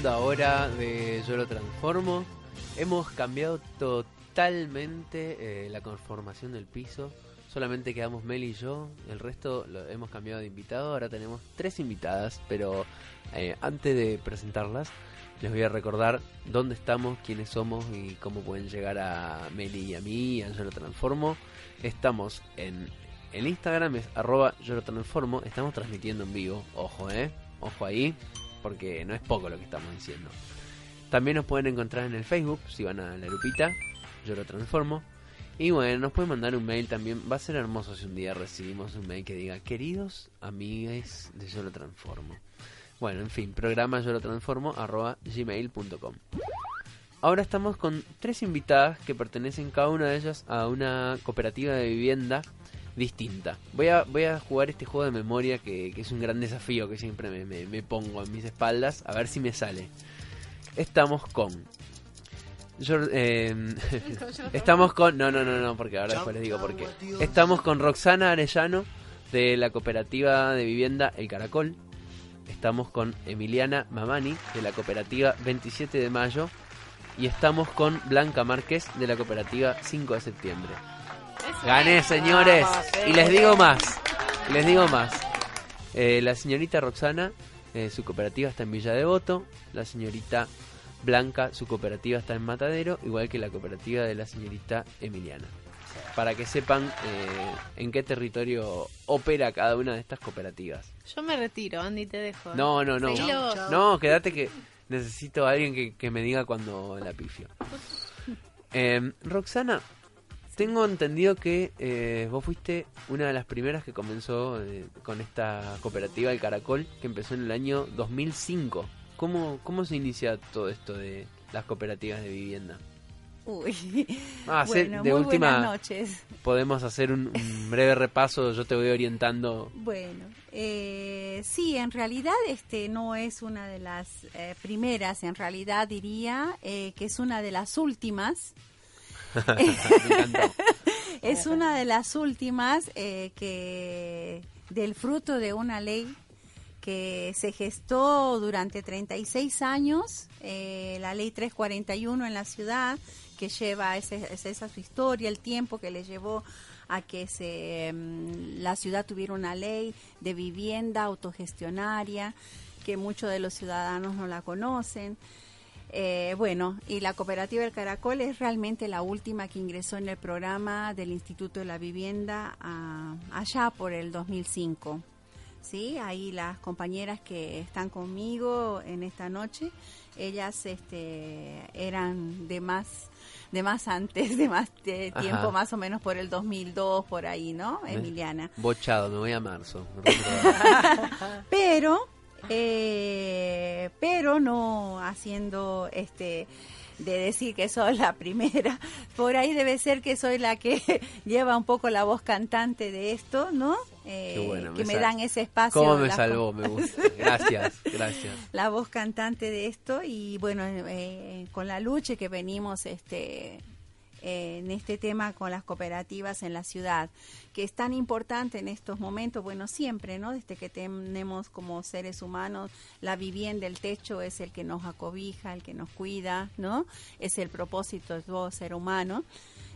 Segunda hora de Yo lo transformo. Hemos cambiado totalmente eh, la conformación del piso. Solamente quedamos Mel y yo. El resto lo hemos cambiado de invitado. Ahora tenemos tres invitadas. Pero eh, antes de presentarlas, les voy a recordar dónde estamos, quiénes somos y cómo pueden llegar a Meli y a mí. A Yo lo transformo. Estamos en el Instagram, es arroba yo lo transformo. Estamos transmitiendo en vivo. Ojo, eh. Ojo ahí porque no es poco lo que estamos diciendo. También nos pueden encontrar en el Facebook, si van a la lupita, yo lo transformo. Y bueno, nos pueden mandar un mail también. Va a ser hermoso si un día recibimos un mail que diga, queridos amigues de Yo lo transformo. Bueno, en fin, programa yo lo transformo arroba gmail.com. Ahora estamos con tres invitadas que pertenecen cada una de ellas a una cooperativa de vivienda distinta. Voy a, voy a jugar este juego de memoria que, que es un gran desafío que siempre me, me, me, pongo en mis espaldas, a ver si me sale. Estamos con... Yo, eh, estamos con... No, no, no, no, porque ahora después les digo por qué. Estamos con Roxana Arellano de la cooperativa de vivienda El Caracol. Estamos con Emiliana Mamani de la cooperativa 27 de Mayo. Y estamos con Blanca Márquez de la cooperativa 5 de septiembre. Gané, señores. Y les digo más. Les digo más. Eh, la señorita Roxana, eh, su cooperativa está en Villa Devoto. La señorita Blanca, su cooperativa está en Matadero. Igual que la cooperativa de la señorita Emiliana. Para que sepan eh, en qué territorio opera cada una de estas cooperativas. Yo me retiro, Andy, te dejo. No, no, no. No, quédate que necesito a alguien que, que me diga cuando la pifio. Roxana, tengo entendido que eh, vos fuiste una de las primeras que comenzó eh, con esta cooperativa El Caracol, que empezó en el año 2005. ¿Cómo, ¿Cómo se inicia todo esto de las cooperativas de vivienda? Uy, ah, bueno, de muy última, buenas noches. Podemos hacer un, un, breve repaso, yo te voy orientando. Bueno, eh, sí, en realidad este no es una de las eh, primeras, en realidad diría eh, que es una de las últimas es una de las últimas eh, que del fruto de una ley que se gestó durante 36 años, eh, la ley 341 en la ciudad, que lleva ese, esa su historia, el tiempo que le llevó a que se, um, la ciudad tuviera una ley de vivienda autogestionaria, que muchos de los ciudadanos no la conocen. Eh, bueno, y la cooperativa del Caracol es realmente la última que ingresó en el programa del Instituto de la Vivienda a, allá por el 2005. ¿sí? Ahí las compañeras que están conmigo en esta noche, ellas este, eran de más de más antes, de más tiempo, más o menos por el 2002, por ahí, ¿no, Emiliana? Bochado, me voy a marzo. pero, eh, pero no haciendo este de decir que soy la primera. Por ahí debe ser que soy la que lleva un poco la voz cantante de esto, ¿no? Eh, que me, dan ese espacio. ¿Cómo me salvó? Me gusta. Gracias, gracias. La voz cantante de esto y bueno, eh, con la lucha que venimos este en este tema con las cooperativas en la ciudad, que es tan importante en estos momentos, bueno, siempre, ¿no? Desde que tenemos como seres humanos, la vivienda, el techo es el que nos acobija, el que nos cuida, ¿no? Es el propósito de todo ser humano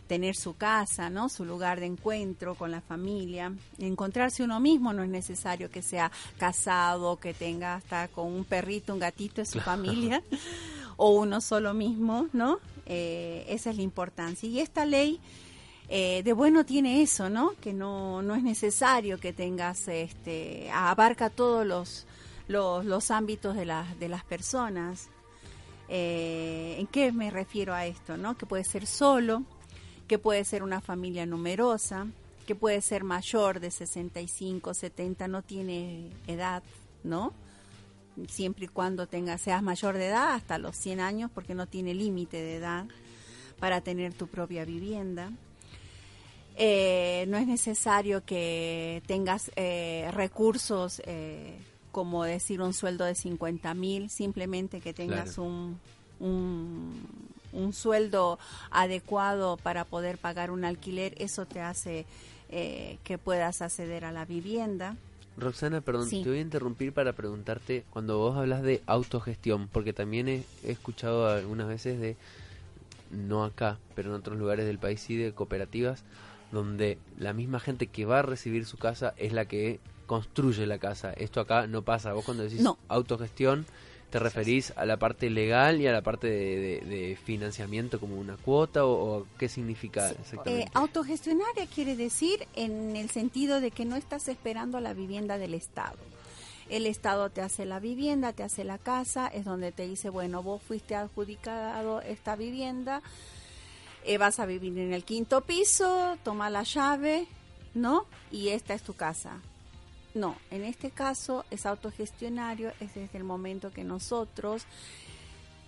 tener su casa, ¿no? Su lugar de encuentro con la familia. Encontrarse uno mismo no es necesario que sea casado, que tenga hasta con un perrito, un gatito de su familia, o uno solo mismo, ¿no? Eh, esa es la importancia. Y esta ley eh, de bueno tiene eso, ¿no? Que no, no es necesario que tengas, este, abarca todos los, los, ámbitos de, de las personas. Eh, ¿En qué me refiero a esto, no? Que puede ser solo, que puede ser una familia numerosa, que puede ser mayor de 65, 70, no tiene edad, ¿no? Siempre y cuando tenga, seas mayor de edad, hasta los 100 años, porque no tiene límite de edad para tener tu propia vivienda. Eh, no es necesario que tengas eh, recursos eh, como decir un sueldo de 50 mil, simplemente que tengas un, un, un, sueldo adecuado para poder pagar un alquiler, eso te hace que puedas acceder a la vivienda. Roxana, perdón, te voy a interrumpir para preguntarte cuando vos hablas de autogestión, porque también he, escuchado algunas veces de, no acá, pero en otros lugares del país sí, de cooperativas, donde la misma gente que va a recibir su casa es la que construye la casa. Esto acá no pasa. Vos cuando decís autogestión, ¿Te referís a la parte legal y a la parte de, financiamiento como una cuota o, qué significa exactamente? Eh, autogestionaria quiere decir en el sentido de que no estás esperando la vivienda del Estado. El Estado te hace la vivienda, te hace la casa, es donde te dice, bueno, vos fuiste adjudicado esta vivienda, eh, vas a vivir en el quinto piso, toma la llave, ¿no? Y esta es tu casa no, en este caso es autogestionario, es desde el momento que nosotros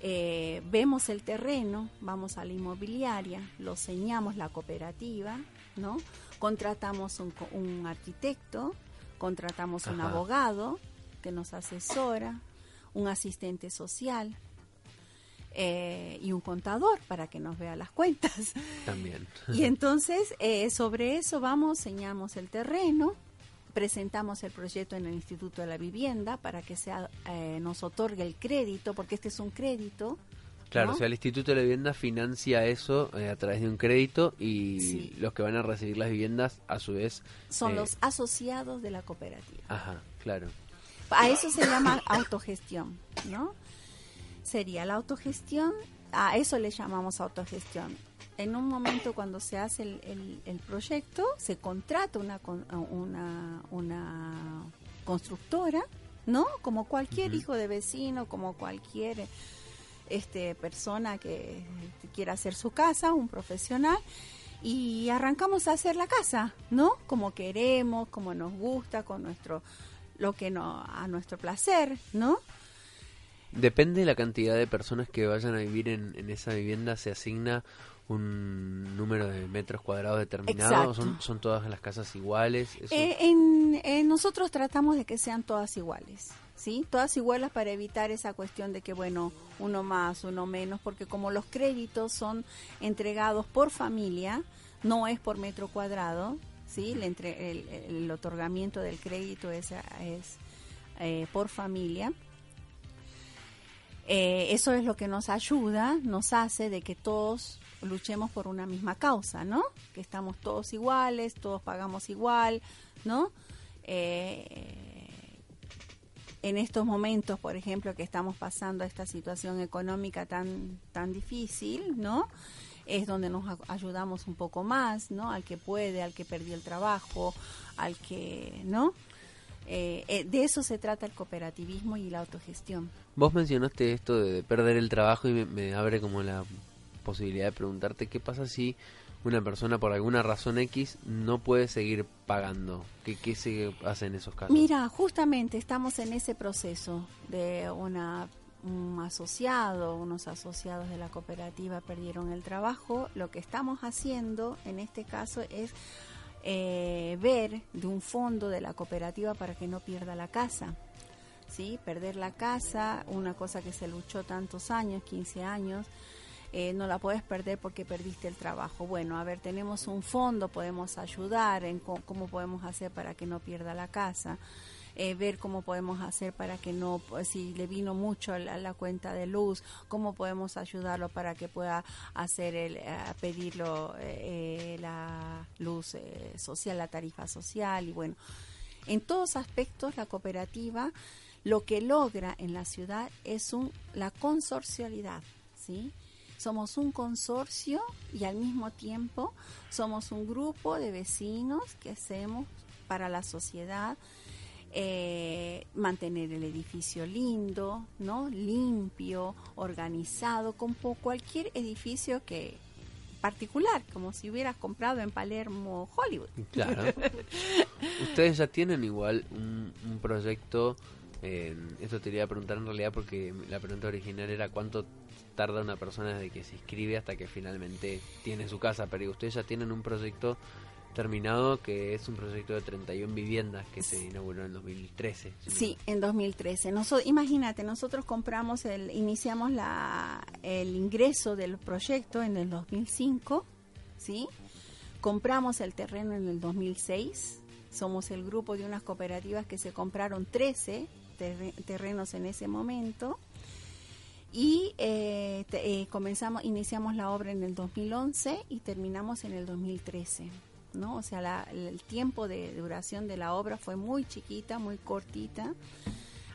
eh, vemos el terreno, vamos a la inmobiliaria, lo señamos la cooperativa, ¿no? Contratamos un, arquitecto, contratamos un abogado que nos asesora, un asistente social, eh, y un contador para que nos vea las cuentas. También. Y entonces eh, sobre eso vamos, señamos el terreno, presentamos el proyecto en el Instituto de la Vivienda para que sea eh, nos otorgue el crédito, porque este es un crédito. Claro, o sea, el Instituto de la Vivienda financia eso eh, a través de un crédito y los que van a recibir las viviendas, a su vez... Son eh, los asociados de la cooperativa. Ajá, claro. A eso se llama autogestión, ¿no? Sería la autogestión, a eso le llamamos autogestión en un momento cuando se hace el, el, proyecto, se contrata una, una, una constructora, ¿no? Como cualquier hijo de vecino, como cualquier este, persona que quiera hacer su casa, un profesional, y arrancamos a hacer la casa, ¿no? Como queremos, como nos gusta, con nuestro, lo que no, a nuestro placer, ¿no? Depende de la cantidad de personas que vayan a vivir en, en esa vivienda, se asigna un número de metros cuadrados determinado? ¿Son, ¿Son, todas las casas iguales? Eh, en, nosotros tratamos de que sean todas iguales, ¿sí? Todas iguales para evitar esa cuestión de que, bueno, uno más, uno menos, porque como los créditos son entregados por familia, no es por metro cuadrado, ¿sí? El, entre, el, otorgamiento del crédito es, es eh, por familia. Eh, eso es lo que nos ayuda, nos hace de que todos luchemos por una misma causa, ¿no? Que estamos todos iguales, todos pagamos igual, ¿no? Eh, en estos momentos, por ejemplo, que estamos pasando esta situación económica tan, tan difícil, ¿no? Es donde nos ayudamos un poco más, ¿no? Al que puede, al que perdió el trabajo, al que, ¿no? Eh, eh, de eso se trata el cooperativismo y la autogestión. Vos mencionaste esto de perder el trabajo y me, me abre como la posibilidad de preguntarte qué pasa si una persona por alguna razón X no puede seguir pagando. ¿Qué, qué se hace en esos casos? Mira, justamente estamos en ese proceso de una un asociado, unos asociados de la cooperativa perdieron el trabajo. Lo que estamos haciendo en este caso es eh, ver de un fondo de la cooperativa para que no pierda la casa. ¿Sí? Perder la casa, una cosa que se luchó tantos años, 15 años, eh, no la puedes perder porque perdiste el trabajo. Bueno, a ver, tenemos un fondo, podemos ayudar en cómo podemos hacer para que no pierda la casa. Eh, ver cómo podemos hacer para que no, pues, si le vino mucho la, la cuenta de luz, cómo podemos ayudarlo para que pueda hacer el, eh, pedirlo eh, la luz social, la tarifa social y bueno, en todos aspectos la cooperativa lo que logra en la ciudad es un, la consorcialidad, ¿sí? Somos un consorcio y al mismo tiempo somos un grupo de vecinos que hacemos para la sociedad eh, mantener el edificio lindo, ¿no? limpio, organizado, como cualquier edificio que particular, como si hubieras comprado en Palermo, Hollywood. Claro. Ustedes ya tienen igual un, proyecto, eh, esto te quería preguntar en realidad porque la pregunta original era cuánto tarda una persona desde que se inscribe hasta que finalmente tiene su casa, pero ustedes ya tienen un proyecto terminado, que es un proyecto de 31 viviendas que se inauguró en 2013. sí, en 2013. Nosotros, imagínate, nosotros compramos, el, iniciamos la, el ingreso del proyecto en el 2005, ¿sí? Compramos el terreno en el 2006. Somos el grupo de unas cooperativas que se compraron 13 terrenos en ese momento y eh, eh, comenzamos iniciamos la obra en el 2011 y terminamos en el 2013 ¿no? O sea, el tiempo de duración de la obra fue muy chiquita, muy cortita.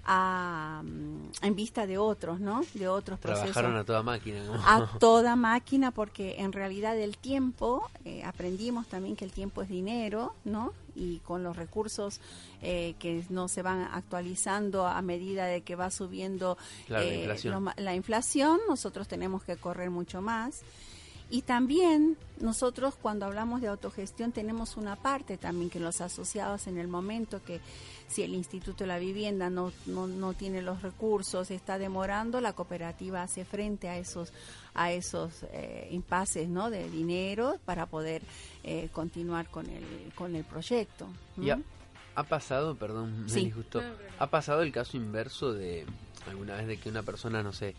En vista de otros, ¿no? De otros Trabajaron a toda máquina. A toda máquina porque en realidad el tiempo, eh, aprendimos también que el tiempo es dinero, ¿no? Y con los recursos eh, que no se van actualizando a medida de que va subiendo eh, la inflación, nosotros tenemos que correr mucho más. Y también nosotros cuando hablamos de autogestión tenemos una parte también que los asociados en el momento que si el Instituto de la Vivienda no, no, tiene los recursos, está demorando, la cooperativa hace frente a esos, a esos eh, impases ¿no? de dinero para poder eh, continuar con el, con el proyecto. Ya. ¿Ha pasado, perdón, sí. justo, ha pasado el caso inverso de alguna vez de que una persona, no sé,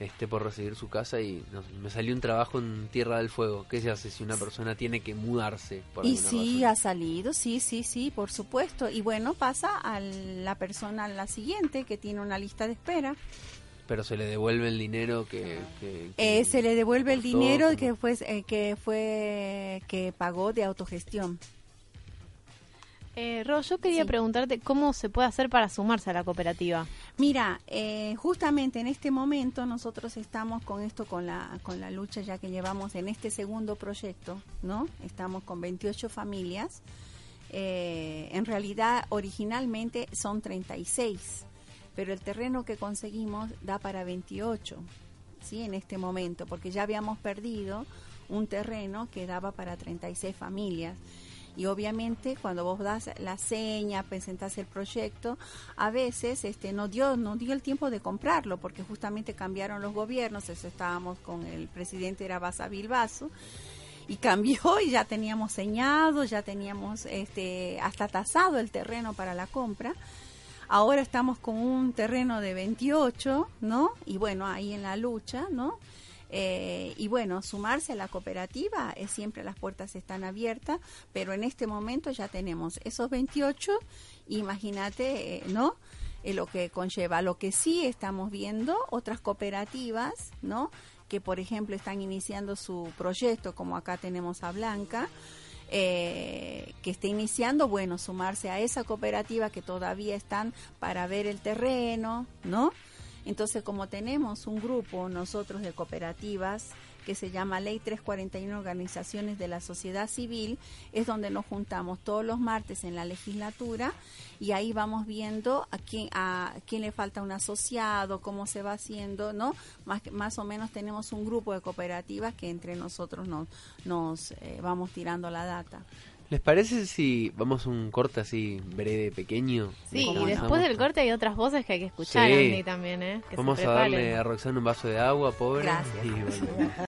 este, por recibir su casa y me salió un trabajo en Tierra del Fuego. ¿Qué se hace si una persona tiene que mudarse? Por y sí, ha salido, sí, sí, sí, por supuesto. Y bueno, pasa a la persona a la siguiente que tiene una lista de espera. Pero se le devuelve el dinero que... Eh, se le devuelve el dinero que fue, eh, que fue que pagó de autogestión. Eh, Ro, yo quería preguntarte cómo se puede hacer para sumarse a la cooperativa. Mira, eh, justamente en este momento nosotros estamos con esto, con la, con la lucha ya que llevamos en este segundo proyecto, ¿no? Estamos con 28 familias. Eh, en realidad, originalmente son 36, pero el terreno que conseguimos da para 28, ¿sí? En este momento, porque ya habíamos perdido un terreno que daba para 36 familias y obviamente cuando vos das la seña, presentas el proyecto, a veces este no dio no dio el tiempo de comprarlo porque justamente cambiaron los gobiernos, eso estábamos con el presidente era Basa Bilbaso y cambió y ya teníamos señado, ya teníamos este hasta tasado el terreno para la compra. Ahora estamos con un terreno de 28, ¿no? Y bueno, ahí en la lucha, ¿no? Eh, y bueno, sumarse a la cooperativa, es siempre las puertas están abiertas, pero en este momento ya tenemos esos 28, imagínate, eh, ¿no? Eh, lo que conlleva. Lo que sí estamos viendo, otras cooperativas, ¿no? Que por ejemplo están iniciando su proyecto, como acá tenemos a Blanca, que está iniciando, bueno, sumarse a esa cooperativa que todavía están para ver el terreno, ¿no? Entonces, como tenemos un grupo nosotros de cooperativas que se llama Ley 341 Organizaciones de la Sociedad Civil, es donde nos juntamos todos los martes en la legislatura y ahí vamos viendo a quién, a quién le falta un asociado, cómo se va haciendo, ¿no? Más, más o menos tenemos un grupo de cooperativas que entre nosotros nos, nos eh, vamos tirando la data. ¿Les parece si vamos a un corte así breve, pequeño? Sí, ¿Cómo y después del corte hay otras voces que hay que escuchar, Sí. Andy, también, ¿eh? Que se Vamos a darle a Roxana un vaso de agua, pobre. Gracias. y volvemos.